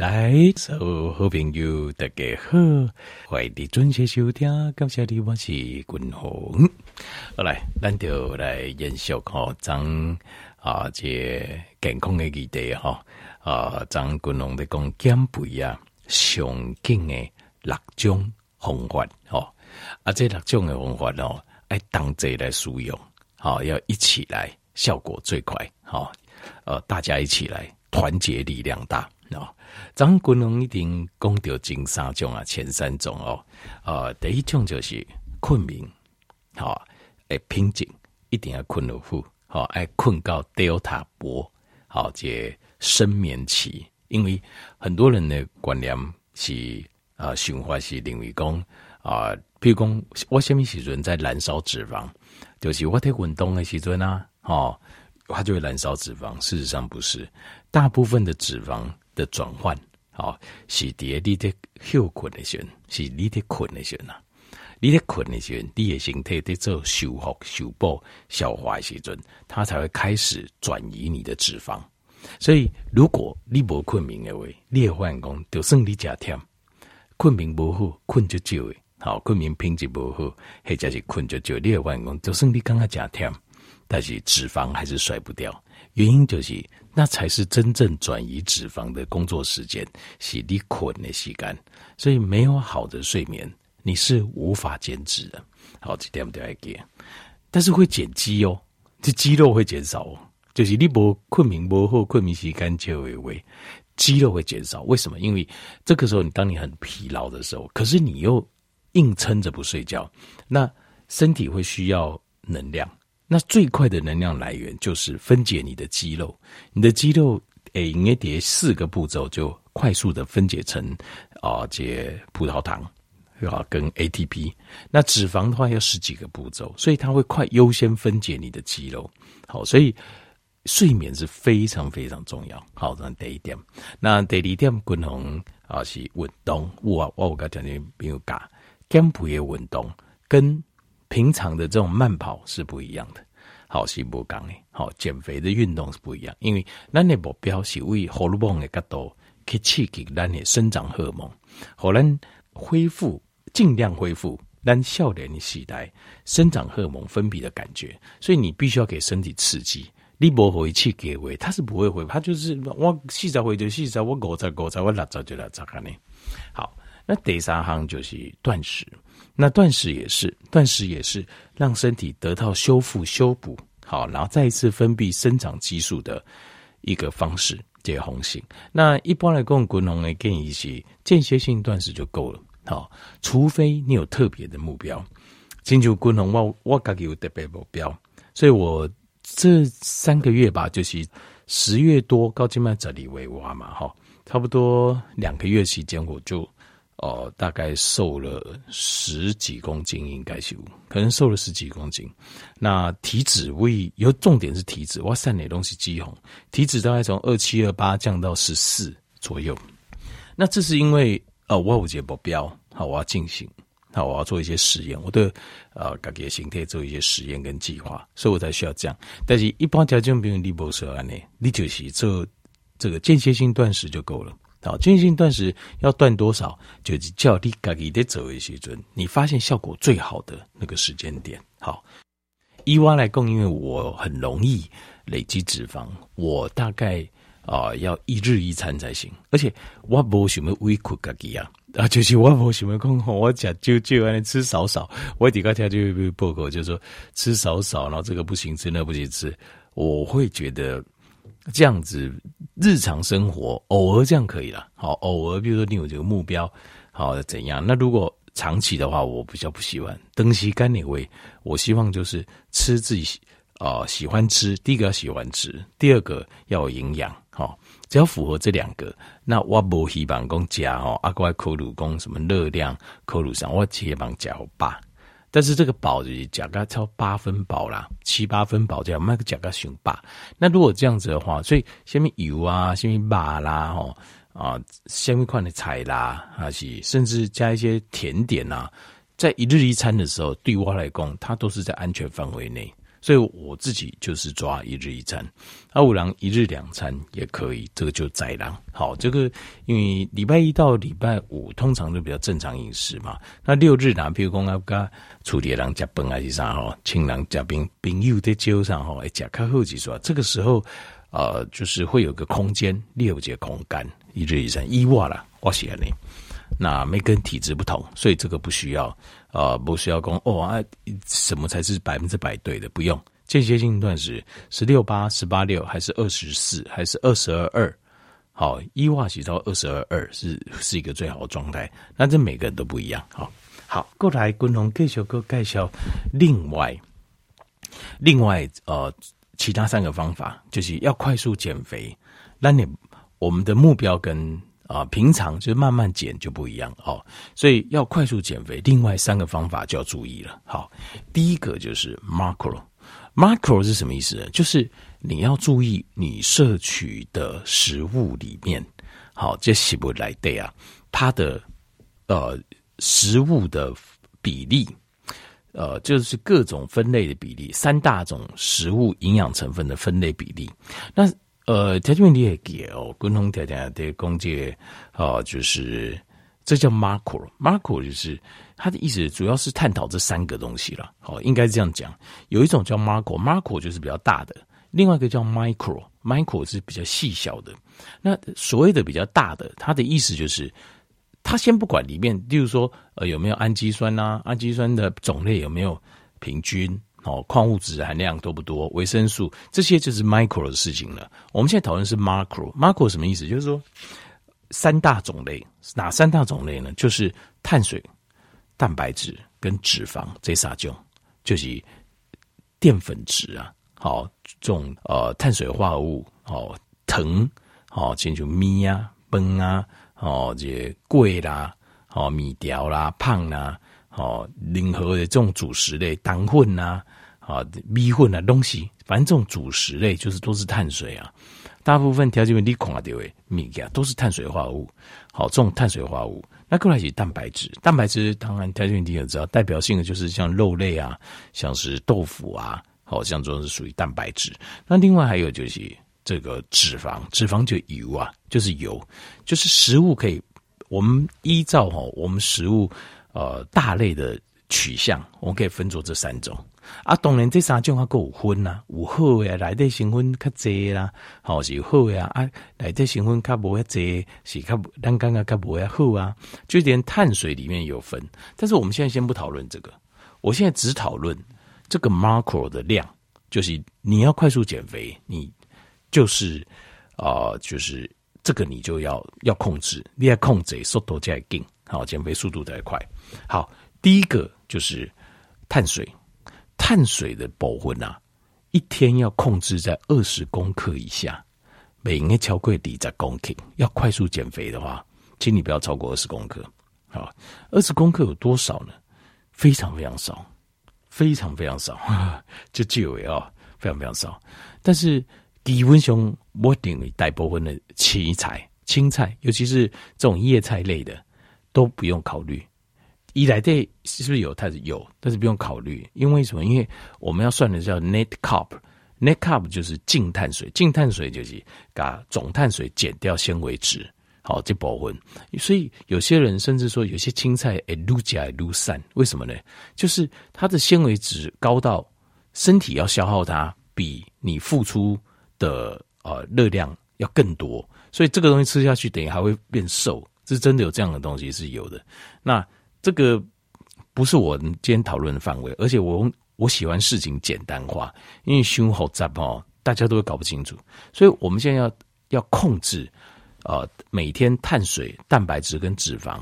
来，所有好朋友大家好，欢迎你准时收听，感谢你，我是君鸿。好来，咱就来延续哈，张啊这健康的议题哈啊，张君鸿的讲减肥啊，上紧的六种方法哦，啊这六种的方法哦，爱同齐来使用，好要一起来，效果最快，好呃，大家一起来，团结力量大。哦，张君龙一定讲到前三种啊，前三种哦，呃，第一种就是困眠，好、哦，诶，平静一定要困得好，好、哦，爱困到 Delta 波，好、哦，这深眠期，因为很多人的观念是啊，想法是认为讲啊，比如讲我什么时阵在燃烧脂肪，就是我在运动的时阵啊，哦，它就会燃烧脂肪，事实上不是，大部分的脂肪。的转换，好、哦，是伫你的休困的时阵，是你的困的时阵呐，你的困的时阵，你的身体在做修复、修补、消化的时阵，它才会开始转移你的脂肪。所以，如果你无困眠的话，你会发现讲，就算你加忝，困眠不好，困就少诶，好，困眠品质不好，或者是困就少，你会发现讲，就算你刚刚加忝，但是脂肪还是甩不掉，原因就是。那才是真正转移脂肪的工作时间，是你困的时间。所以没有好的睡眠，你是无法减脂的。好，这点都要记。但是会减肌哦，这肌肉会减少哦。就是你不困眠不好，困眠时间就会为肌肉会减少。为什么？因为这个时候你当你很疲劳的时候，可是你又硬撑着不睡觉，那身体会需要能量。那最快的能量来源就是分解你的肌肉，你的肌肉诶，应该得四个步骤就快速的分解成啊，这葡萄糖啊跟 ATP。那脂肪的话要十几个步骤，所以它会快优先分解你的肌肉。好，所以睡眠是非常非常重要。好，这第一点。那第二点，均衡啊是运动。我我我刚讲的没有讲，减肥的运动跟。平常的这种慢跑是不一样的，好，是不讲的，好，减肥的运动是不一样，因为咱的目标是为荷尔蒙的角度去刺激咱的生长荷尔蒙，好，咱恢复尽量恢复咱少年的时代生长荷尔蒙分泌的感觉，所以你必须要给身体刺激，你不回去给回，它是不会回，它就是我四十回就四十，我五十五十，我六十就六十呢。好，那第三行就是断食。那断食也是，断食也是让身体得到修复、修补，好，然后再一次分泌生长激素的一个方式，解红性。那一般来讲，滚红的建议是间歇性断食就够了，好，除非你有特别的目标。进入滚红，我我自己有特别目标，所以我这三个月吧，就是十月多高筋脉这里为娃嘛，哈，差不多两个月时间我就。哦，大概瘦了十几公斤，应该是可能瘦了十几公斤。那体脂位有重点是体脂，我三点东西肌红，体脂大概从二七二八降到十四左右。那这是因为呃，我有个目标，好，我要进行，好，我要做一些实验，我的呃，改变形态做一些实验跟计划，所以我才需要这样。但是一般条件，比如你不说安呢，你就是做这个间歇性断食就够了。好，间歇性断食要断多少？就是叫你自己在做的时阵，你发现效果最好的那个时间点。好，以我来讲，因为我很容易累积脂肪，我大概啊、要一日一餐才行。而且我不想要委屈自己啊，啊，就是我不想要讲我讲就就安尼吃少少。我底下听就报告就是说吃少少，然后这个不行吃，那不行吃，我会觉得。这样子日常生活偶尔这样可以了，好，偶尔比如说你有这个目标，好怎样？那如果长期的话，我比较不喜欢。东西干哪位？我希望就是吃自己啊、呃、喜欢吃。第一个要喜欢吃，第二个要有营养。好，只要符合这两个，那我不希望讲加哦，阿怪口鲁讲什么热量口鲁上，我直接帮加好吧。但是这个饱就是讲个超八分饱啦，七八分饱这样，卖个讲个熊霸。那如果这样子的话，所以下面油啊，下面麻啦，吼啊，下面块的菜啦，还是甚至加一些甜点呐，在一日一餐的时候，对我来讲，它都是在安全范围内。所以我自己就是抓一日一餐，阿五郎一日两餐也可以，这个就宰狼。好，这个因为礼拜一到礼拜五通常都比较正常饮食嘛。那六日呢，比如讲阿个处理人加崩还是啥哈，亲人加冰冰友的酒上哈，加开后几说，这个时候呃，就是会有个空间，六节空间一日一餐一瓦了，我写的。那每个人体质不同，所以这个不需要。啊、不需要讲哦啊，什么才是百分之百对的？不用间歇性断食，十六八、十八六，还是二十四，还是二十二二？好，一化洗到二十二二是是一个最好的状态。那这每个人都不一样。好，好，过来，共同介绍个介绍。另外，另外呃，其他三个方法就是要快速减肥。那你我们的目标跟。啊，平常就慢慢减就不一样哦，所以要快速减肥，另外三个方法就要注意了。好，第一个就是 macro，macro 是什么意思呢？就是你要注意你摄取的食物里面，好，这是不来对啊，它的呃食物的比例，呃，就是各种分类的比例，三大种食物营养成分的分类比例，那。呃，条件问题也给哦，共同条件的公介哦，就是这叫 macro，macro 就是它的意思，主要是探讨这三个东西了。好，应该这样讲。有一种叫 macro，macro 就是比较大的；另外一个叫 micro，micro 是比较细小的。那所谓的比较大的，它的意思就是，它先不管里面，例如说呃有没有氨基酸啊，氨基酸的种类有没有平均。哦，矿物质含量多不多？维生素这些就是 micro 的事情了。我们现在讨论是 macro，macro 什么意思？就是说三大种类，哪三大种类呢？就是碳水、蛋白质跟脂肪这三种，就是淀粉质啊。好，这种呃碳水化合物，哦，糖，好，进入米啊、饭啊，哦，这些粿啦，哦，米条啦、胖啦。哦，任何的这种主食类，糖混呐，啊，米粉啊东西，反正这种主食类就是都是碳水啊。大部分条件问题看到的米啊，都是碳水化合物。好，这种碳水化合物，那过来是蛋白质。蛋白质当然条件问题也知道，代表性的就是像肉类啊，像是豆腐啊，好像这种是属于蛋白质。那另外还有就是这个脂肪，脂肪就油啊，就是油，就是食物可以，我们依照哈，我们食物。呃，大类的取向，我们可以分作这三种啊。当然，这三种还够有分呐，有好呀，内底成分较侪啦，好是有好呀啊，内底成分较无遐侪，是较咱刚刚较无遐好啊。就连碳水里面有分，但是我们现在先不讨论这个，我现在只讨论这个 macro 的量，就是你要快速减肥，你就是啊、呃，就是这个你就要要控制，你要控制速度才会紧，好，减肥速度才快。好，第一个就是碳水，碳水的保温啊，一天要控制在二十公克以下，每年超过二十公克。要快速减肥的话，请你不要超过二十公克。好，二十公克有多少呢？非常非常少，非常非常少，就就为啊，非常非常少。但是低温熊我顶为大部分的青菜、青菜，尤其是这种叶菜类的，都不用考虑。一来对是不是有？它是有，但是不用考虑，因为什么？因为我们要算的叫 net carb，net carb 就是净碳水，净碳水就是把总碳水减掉纤维质，好，这部分。所以有些人甚至说，有些青菜诶撸起来撸散，为什么呢？就是它的纤维质高到身体要消耗它，比你付出的呃热量要更多，所以这个东西吃下去等于还会变瘦，是真的有这样的东西是有的。那这个不是我今天讨论的范围，而且我我喜欢事情简单化，因为胸好杂哦，大家都会搞不清楚，所以我们现在要要控制，呃，每天碳水、蛋白质跟脂肪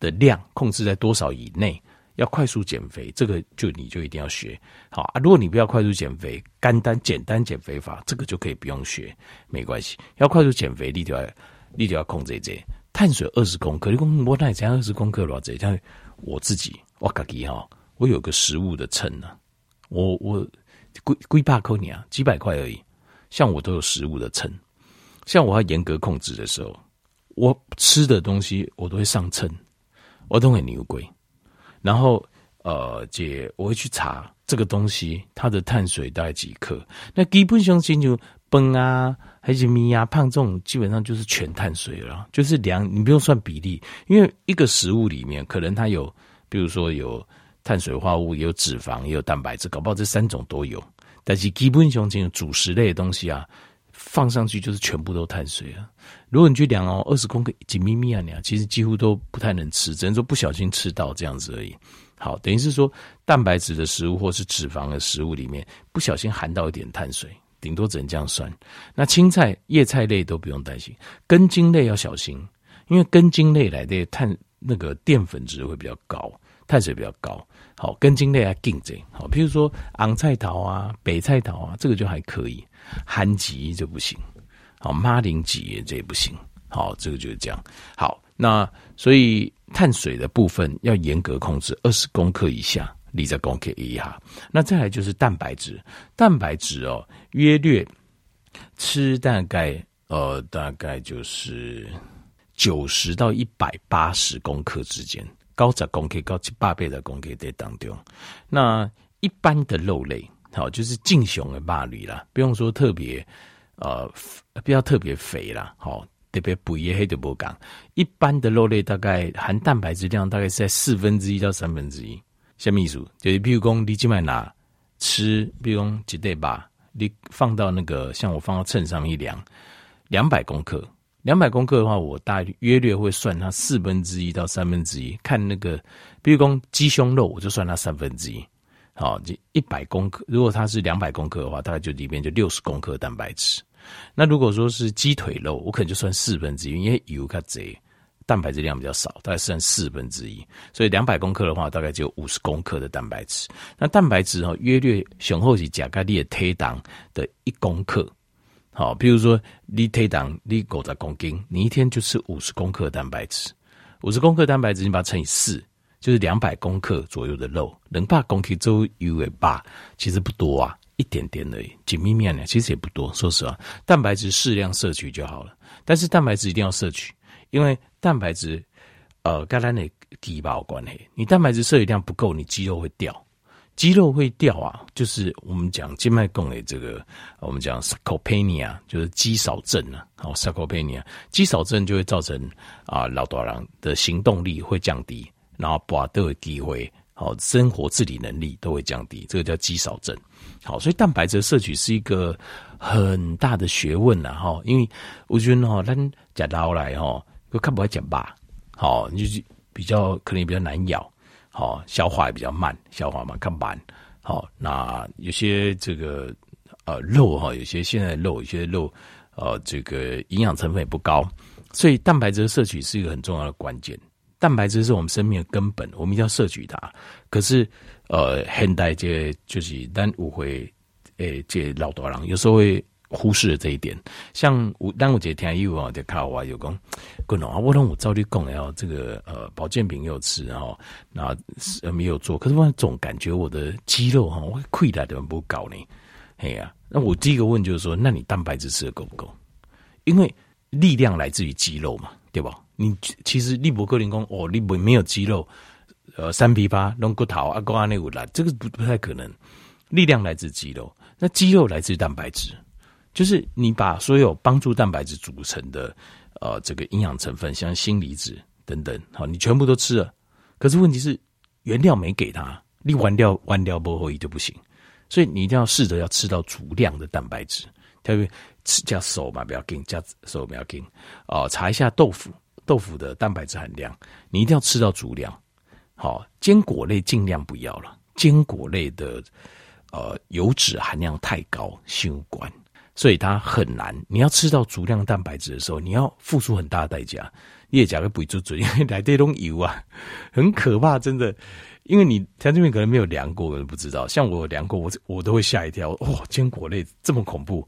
的量控制在多少以内，要快速减肥，这个就你就一定要学好啊。如果你不要快速减肥，干单简单减肥法，这个就可以不用学，没关系。要快速减肥，你就要你就要控制这。碳水二十公克，你讲我那才二十公克多少？像我自己，我自己哈，我有个食物的秤呢、啊，我我几几百块你啊，几百块而已。像我都有食物的秤，像我要严格控制的时候，我吃的东西我都会上称，我都很牛龟。然后呃，姐我会去查这个东西它的碳水大概几克。那基本上先就崩啊，还是米啊、胖这种，基本上就是全碳水了，就是量你不用算比例，因为一个食物里面可能它有，比如说有碳水化合物，也有脂肪，也有蛋白质，搞不好这三种都有。但是基本上这种主食类的东西啊。放上去就是全部都碳水啊！如果你去量哦，二十公克几咪咪啊，你其实几乎都不太能吃，只能说不小心吃到这样子而已。好，等于是说蛋白质的食物或是脂肪的食物里面不小心含到一点碳水，顶多只能这样算。那青菜、叶菜类都不用担心，根茎类要小心，因为根茎类来的碳那个淀粉质会比较高，碳水比较高。好，根茎类要禁这，好，譬如说昂菜头啊、北菜头啊，这个就还可以。番薯就不行，好，马铃薯这也不行，好，这个就是这样。好，那所以碳水的部分要严格控制，二十公克以下，你再公克一下。那再来就是蛋白质，蛋白质哦，约略吃大概呃大概就是九十到一百八十公克之间，高十公克高七八倍的公克在当中。那一般的肉类。好，就是净雄的肉类啦，不用说特别，呃，不要特别肥啦。好，特别补也黑的不讲。一般的肉类大概含蛋白质量大概是在四分之一到三分之一。什么意思？就是比如说你今晚拿吃，比如说几对吧，你放到那个像我放到秤上面一量，两百公克，两百公克的话，我大约略会算它四分之一到三分之一。看那个，比如说鸡胸肉，我就算它三分之一。好，这一百公克，如果它是两百公克的话，大概就里面就六十公克蛋白质。那如果说是鸡腿肉，我可能就算四分之一，因为油较贼，蛋白质量比较少，大概算四分之一。所以两百公克的话，大概就有五十公克的蛋白质。那蛋白质哈，约略雄厚是甲钙你的推档的一公克。好，比如说你推档你五十公斤，你一天就吃五十公克蛋白质，五十公克蛋白质，你把它乘以四。就是两百公克左右的肉，能把公克周油为八，其实不多啊，一点点而已。紧密面呢，其实也不多。说实话，蛋白质适量摄取就好了。但是蛋白质一定要摄取，因为蛋白质呃，跟咱的肌肉有关系。你蛋白质摄取量不够，你肌肉会掉，肌肉会掉啊。就是我们讲静脉供给这个，我们讲 sarcopenia，就是肌少症啊。好，sarcopenia，肌少症就会造成啊、呃，老大人的行动力会降低。然后把都有机会，好，生活自理能力都会降低，这个叫肌少症。好，所以蛋白质摄取是一个很大的学问呐，哈，因为我觉得哈，咱讲老来哈，又看不会讲吧，好，就是比较可能也比较难咬，好，消化也比较慢，消化嘛看慢，好，那有些这个呃肉哈，有些现在肉，有些肉呃这个营养成分也不高，所以蛋白质摄取是一个很重要的关键。蛋白质是我们生命的根本，我们一定要摄取它。可是，呃，现代这就是但误会，诶，这老多人有时候会忽视了这一点。像我，当我姐听医生在看我，有讲，滚啊，我让我照例讲，然后这个呃保健品又吃，然后那没有做。可是我总感觉我的肌肉哈，我亏来的不高呢。哎呀，那我第一个问就是说，那你蛋白质吃的够不够？因为力量来自于肌肉嘛，对吧？你其实力博克林功哦，你没没有肌肉，呃，三皮八弄骨头啊，高阿内五来，这个不不太可能。力量来自肌肉，那肌肉来自蛋白质，就是你把所有帮助蛋白质组成的呃这个营养成分，像锌离子等等，好，你全部都吃了，可是问题是原料没给他，你完掉完掉不后移就不行，所以你一定要试着要吃到足量的蛋白质，特别吃加手嘛不要紧，加手不要紧，哦，查一下豆腐。豆腐的蛋白质含量，你一定要吃到足量。好，坚果类尽量不要了，坚果类的呃油脂含量太高，心管，所以它很难。你要吃到足量蛋白质的时候，你要付出很大的代价。你也讲个不足嘴，因为来这种油啊，很可怕，真的。因为你在这边可能没有量过，可能不知道。像我量过，我我都会吓一跳。哇，坚果类这么恐怖，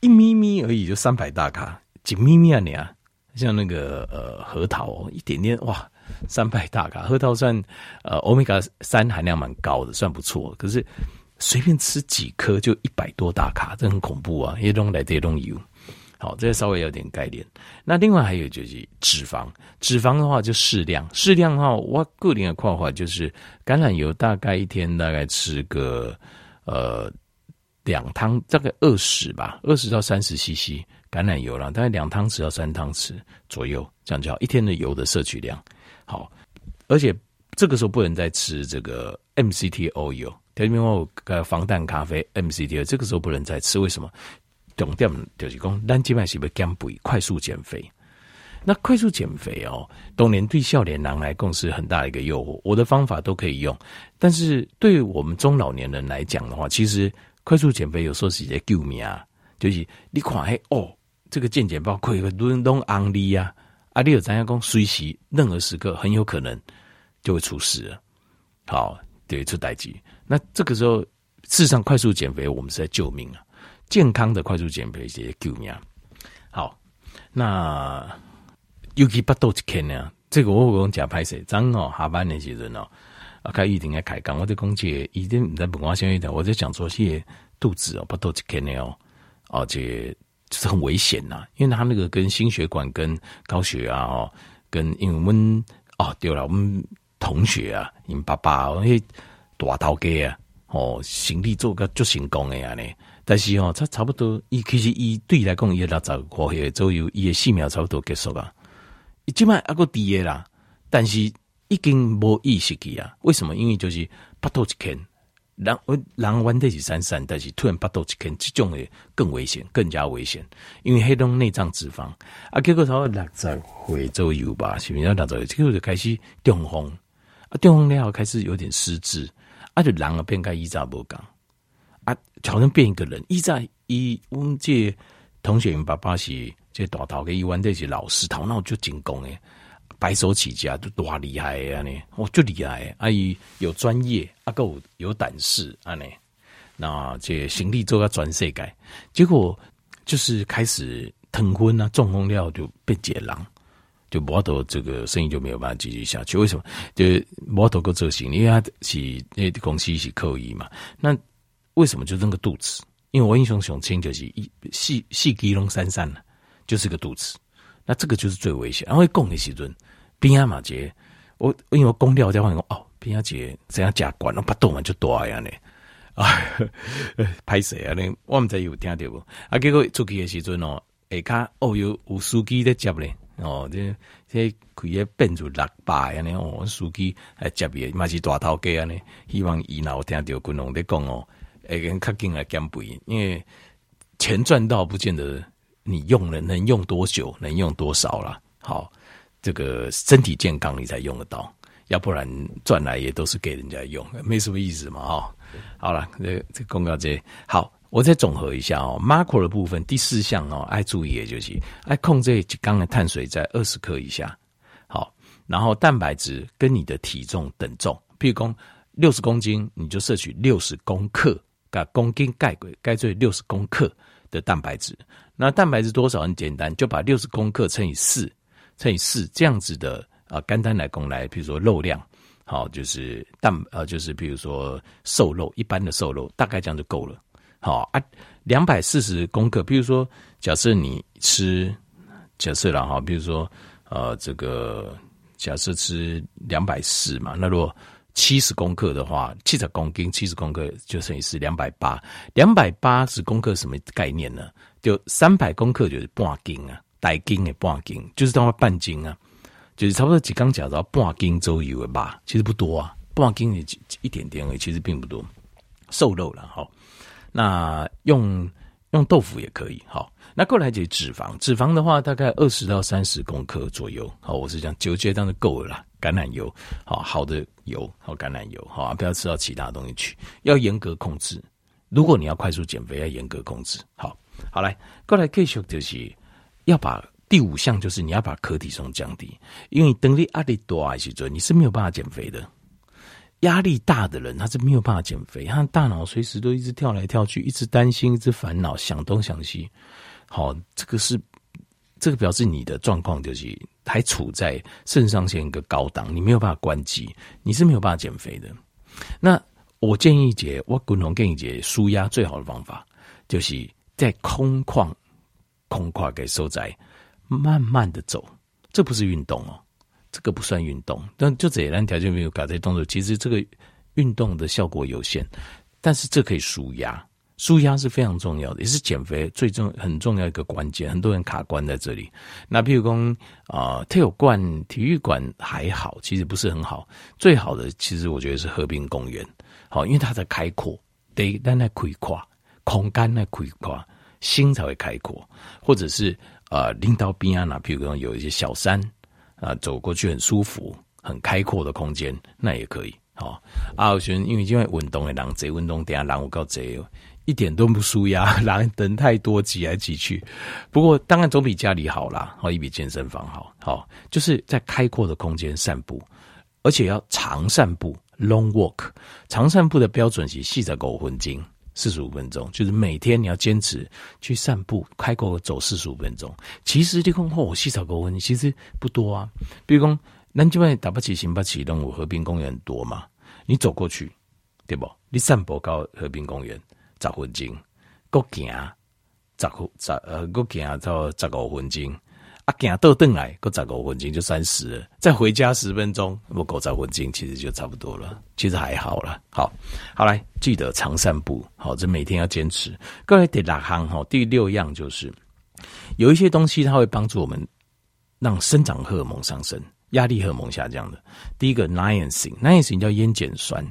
一咪咪而已就三百大卡，几咪咪啊你啊！像那个呃核桃一点点哇，三百大卡，核桃算呃欧米伽三含量蛮高的，算不错。可是随便吃几颗就一百多大卡，这很恐怖啊！也弄来这种油，好，这稍微有点概念。那另外还有就是脂肪，脂肪的话就适量，适量的话，我个人的看法就是橄榄油大概一天大概吃个呃两汤，大概二十吧，二十到三十 CC 橄榄油啦，大概两汤匙到三汤匙左右，这样就好。一天的油的摄取量好，而且这个时候不能再吃这个 MCTO 油特别我呃防弹咖啡 MCT，这个时候不能再吃，为什么？重点就是讲，咱即摆是要减肥，快速减肥。那快速减肥哦，当年对少年郎来讲是很大的一个诱惑。我的方法都可以用，但是对我们中老年人来讲的话，其实快速减肥有时候是在救命啊。就是你看，嘿哦，这个健检包可以轮动安利啊，啊，你有知影讲，随时任何时刻很有可能就会出事了。好，对，出代志。那这个时候，事实上快速减肥，我们是在救命啊。健康的快速减肥是救命。好，那尤其巴肚一天呢？这个我讲假拍摄，刚好下班的时阵哦，啊，开一定要开讲。我在讲这一定在本光先一点，我在讲说些肚子哦，巴肚一天呢哦，而且就是很危险呐，因为他那个跟心血管、跟高血压哦，跟因为我们哦对了，我们同学啊，因爸爸哦，大头家啊，哦，行李做个足成功的呀呢。但是哦，他差不多，伊其实伊对伊来讲，伊六十五岁左右，伊的性命差不多结束啊。伊即摆还个低个啦，但是已经无意识去啊。为什么？因为就是巴肚一坑，人人原底是三三，但是突然巴肚一坑，这种诶更危险，更加危险。因为黑洞内脏脂肪啊，结果他六十岁左右吧，是毋是六十岁？结果就开始中风啊，中风了开始有点失智，啊，就人啊变甲以前无共。啊，好像变一个人。一在一，我们这同学，爸爸是这大头的，一湾这是老师，头脑就进攻诶，白手起家就多厉害啊呢，哦，就厉害。阿姨有专业，阿够有胆识啊呢。那这行李做个转世界，结果就是开始疼昏啊，中风了就变解狼，就摩托这个生意就没有办法继续下去。为什么？就摩托个执行，因为他是那公司是可以嘛，那。为什么就那个肚子？因为我印象很深就是一细细肌龙三三就是个肚子。那这个就是最危险。然后讲的时阵，边阿马杰，我因为我公掉在话讲哦，边阿杰怎样加管，那不动嘛就多呀呢？啊，拍谁啊？呢我们在有听到不？啊，结果出去的时阵哦，下卡哦有有司机在接咧，哦这这开个变做六百安尼？哦，司机来接的，嘛是大头家啊呢？希望以后听到军龙在讲哦。哎，跟卡金来减肥，因为钱赚到不见得你用了能用多久，能用多少了。好，这个身体健康你才用得到，要不然赚来也都是给人家用，没什么意思嘛。哈，好了，这这公告这好，我再总和一下哦。macro 的部分第四项哦，爱注意的就是爱控制一缸的碳水在二十克以下。好，然后蛋白质跟你的体重等重，譬如说六十公斤，你就摄取六十公克。个公斤钙贵，钙最六十公克的蛋白质。那蛋白质多少很简单，就把六十公克乘以四，乘以四这样子的啊，肝单来供来，比如说肉量，好，就是蛋呃，就是比如说瘦肉，一般的瘦肉，大概这样就够了。好啊，两百四十公克，比如说假设你吃，假设了哈，比如说呃，这个假设吃两百四嘛，那如果七十公克的话，七十公斤，七十公克就等于是两百八。两百八十公克什么概念呢？就三百公克就是半斤啊，大斤的半斤，就是当半斤啊，就是差不多几刚讲到半斤左右的吧，其实不多啊，半斤也一点点而已，其实并不多。瘦肉了哈，那用用豆腐也可以好。那过来就脂肪，脂肪的话大概二十到三十公克左右。好，我是讲九阶当然够了啦。橄榄油，好好的油，好橄榄油，好不要吃到其他东西去，要严格控制。如果你要快速减肥，要严格控制。好，好来过来继续就是要把第五项，就是你要把可体重降低，因为等你压力大的时候，你是没有办法减肥的。压力大的人他是没有办法减肥，他大脑随时都一直跳来跳去，一直担心，一直烦恼，想东想西。好，这个是这个表示你的状况就是还处在肾上腺一个高档，你没有办法关机，你是没有办法减肥的。那我建议姐，我共同建议姐，舒压最好的方法就是在空旷空旷给收窄，慢慢的走，这不是运动哦，这个不算运动。但就这样条件没有搞这些动作，其实这个运动的效果有限，但是这可以舒压。舒压是非常重要的，也是减肥最重很重要一个关键。很多人卡关在这里。那譬如说啊，体育馆、体育馆还好，其实不是很好。最好的其实我觉得是河滨公园，好，因为它在开阔，得让它开阔，空间来开阔，心才会开阔。或者是呃，林道边啊，那譬如说有一些小山啊，走过去很舒服、很开阔的空间，那也可以。好啊，我觉得因为因为运动的人贼运动，等下人有够多。一点都不舒压，人人太多挤来挤去。不过当然总比家里好啦，好，也比健身房好。好，就是在开阔的空间散步，而且要长散步 （long walk）。长散步的标准是四十五分钟，四十五分钟，就是每天你要坚持去散步，开阔走四十五分钟。其实你看哦，四十五分其实不多啊。比如说，南京外打不起、行不起，动物和平公园多嘛，你走过去，对不？你散步到和平公园。十分钟，够行十十呃，够行到十五分钟，啊，行倒转来够十五分钟就三十，再回家十分钟，不够十分钟，其实就差不多了，其实还好了。好，好来，记得常散步，好，这每天要坚持。各位第六项哈，第六样就是有一些东西它会帮助我们让生长荷尔蒙上升，压力荷尔蒙下降的。第一个 niacin，niacin 叫烟碱酸，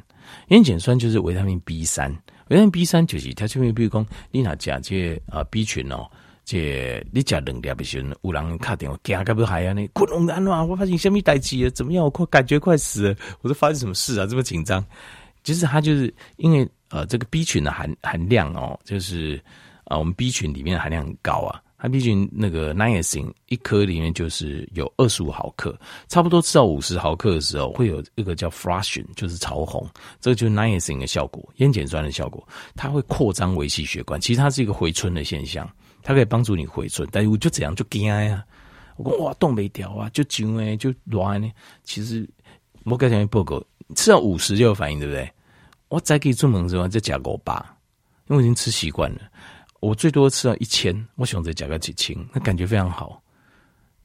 烟碱酸就是维他命 B 三。维他命 B 三就是它这边，比如讲你那吃这啊 B 群哦，这你吃两粒不行，有人打电话惊个不还啊？你滚龙安啊！我发现什么代志了？怎么样？我快感觉快死了！我说发生什么事啊？这么紧张？其实它就是因为呃这个 B 群的含含量哦，就是啊我们 B 群里面的含量很高啊。它 B 群那个 niacin 一颗里面就是有二十五毫克，差不多吃到五十毫克的时候，会有一个叫 flushing，就是潮红，这个就是 niacin 的效果，烟碱酸的效果，它会扩张维系血管，其实它是一个回春的现象，它可以帮助你回春。但是我就这样就惊呀，我讲哇冻没掉啊，就紧诶就软呢。其实我刚才报告吃到五十就有反应，对不对？我再可以出门之后再加个八，因为我已经吃习惯了。我最多吃到一千，我想再加个几千，那感觉非常好。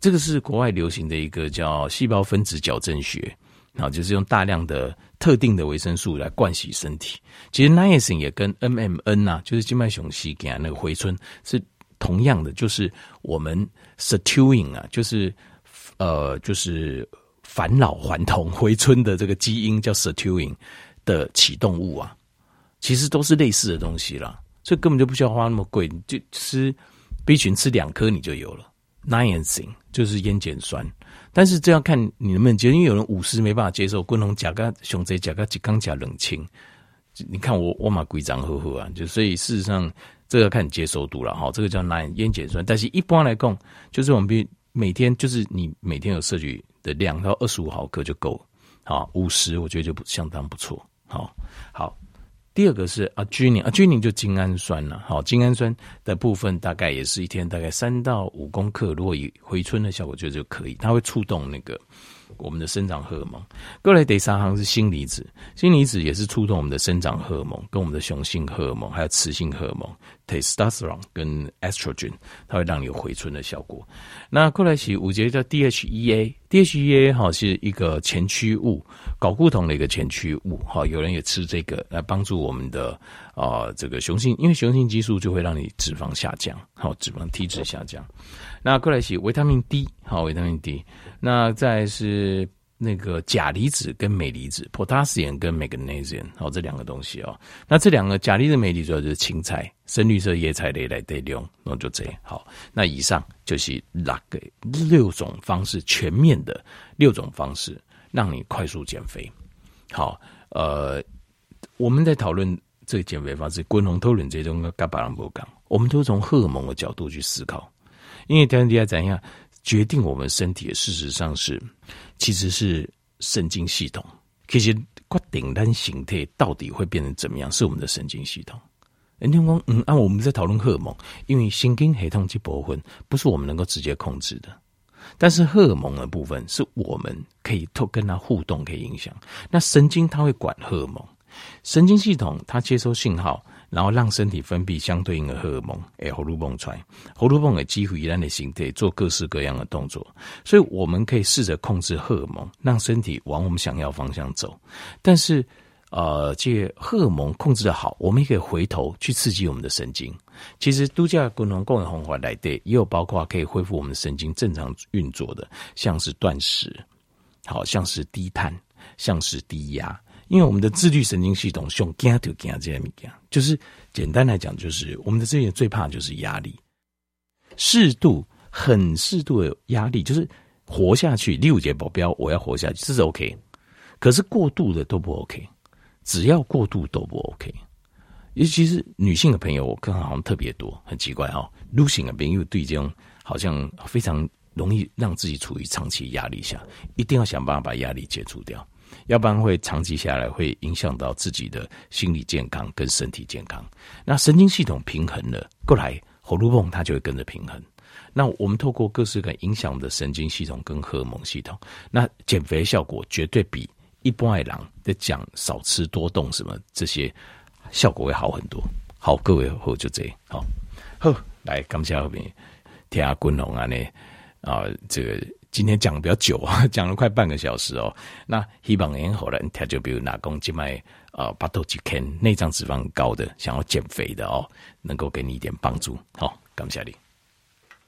这个是国外流行的一个叫细胞分子矫正学，然后就是用大量的特定的维生素来灌洗身体。其实 niacin 也跟 MMN 呐、啊，就是静脉雄细给那个回春是同样的，就是我们 sirtuin 啊，就是呃就是返老还童回春的这个基因叫 sirtuin 的启动物啊，其实都是类似的东西啦。所以根本就不需要花那么贵，你就吃 B 群吃两颗你就有了。Niacin 就是烟碱酸，但是这要看你能不能接受，因为有人五十没办法接受，共同甲个熊贼甲个几刚甲冷清。你看我我嘛规章呵呵啊，就所以事实上这个看你接受度了哈。这个叫赖烟碱酸，但是一般来讲，就是我们比每天就是你每天有摄取的量到二十五毫克就够了，好五十我觉得就不相当不错，好好。第二个是阿居宁，阿居宁就精氨酸了。好，精氨酸的部分大概也是一天大概三到五公克，如果以回春的效果，觉得就可以。它会触动那个我们的生长荷尔蒙。过来第三行是锌离子，锌离子也是触动我们的生长荷尔蒙，跟我们的雄性荷尔蒙还有雌性荷尔蒙 testosterone 跟 estrogen，它会让你有回春的效果。那过来是五节叫 DHEA，DHEA 哈是一个前驱物。睾固酮的一个前驱物，哈，有人也吃这个来帮助我们的啊、这个雄性，因为雄性激素就会让你脂肪下降，好，脂肪体脂下降。那过来是维他命 D，好，维他命 D。那再是那个钾离子跟镁离子，potassium 跟 magnesium，好，这两个东西哦。那这两个钾离子、镁离子主要就是青菜、深绿色叶菜类来得用，那就这样。好，那以上就是六个六种方式，全面的六种方式。让你快速减肥，好，呃，我们在讨论这个减肥方式，滚龙讨论这种跟别人不讲，我们都从荷尔蒙的角度去思考，因为天底下怎样决定我们身体，事实上是其实是神经系统，其实决定单形态到底会变成怎么样，是我们的神经系统。人家说，嗯，啊，我们在讨论荷尔蒙，因为神经系统这部分不是我们能够直接控制的。但是荷尔蒙的部分是我们可以透跟它互动，可以影响。那神经它会管荷尔蒙，神经系统它接收信号，然后让身体分泌相对应的荷尔蒙，哎，荷尔蒙出来，荷尔蒙也几乎一样的形态做各式各样的动作，所以我们可以试着控制荷尔蒙，让身体往我们想要方向走。但是，呃，这荷尔蒙控制的好，我们也可以回头去刺激我们的神经。其实度假功能共有方法来对，也有包括可以恢复我们的神经正常运作的，像是断食，好像是低碳，像是低压。因为我们的自律神经系统用惊就惊这样物件，就是简单来讲，就是我们的这些最怕就是压力，适度很适度的压力，就是活下去。第五节保镖，我要活下去，这是 OK。可是过度的都不 OK，只要过度都不 OK。尤其是女性的朋友，我看好像特别多，很奇怪哦。女性的朋友对这种好像非常容易让自己处于长期压力下，一定要想办法把压力解除掉。要不然会长期下来会影响到自己的心理健康跟身体健康。那神经系统平衡了，过来喉咙痛它就会跟着平衡。那我们透过各式各样影响我们的神经系统跟荷尔蒙系统，那减肥效果绝对比一般的人在讲少吃多动什么这些效果会好很多。好，各位好就这样，好，好来感谢后面听下滚龙啊呢啊这个。今天讲的比较久啊，讲了快半个小时哦。那希望年后人他就比如拿公鸡麦啊，巴豆吉 Ken 内脏脂肪高的，想要减肥的哦，能够给你一点帮助。好，感谢你。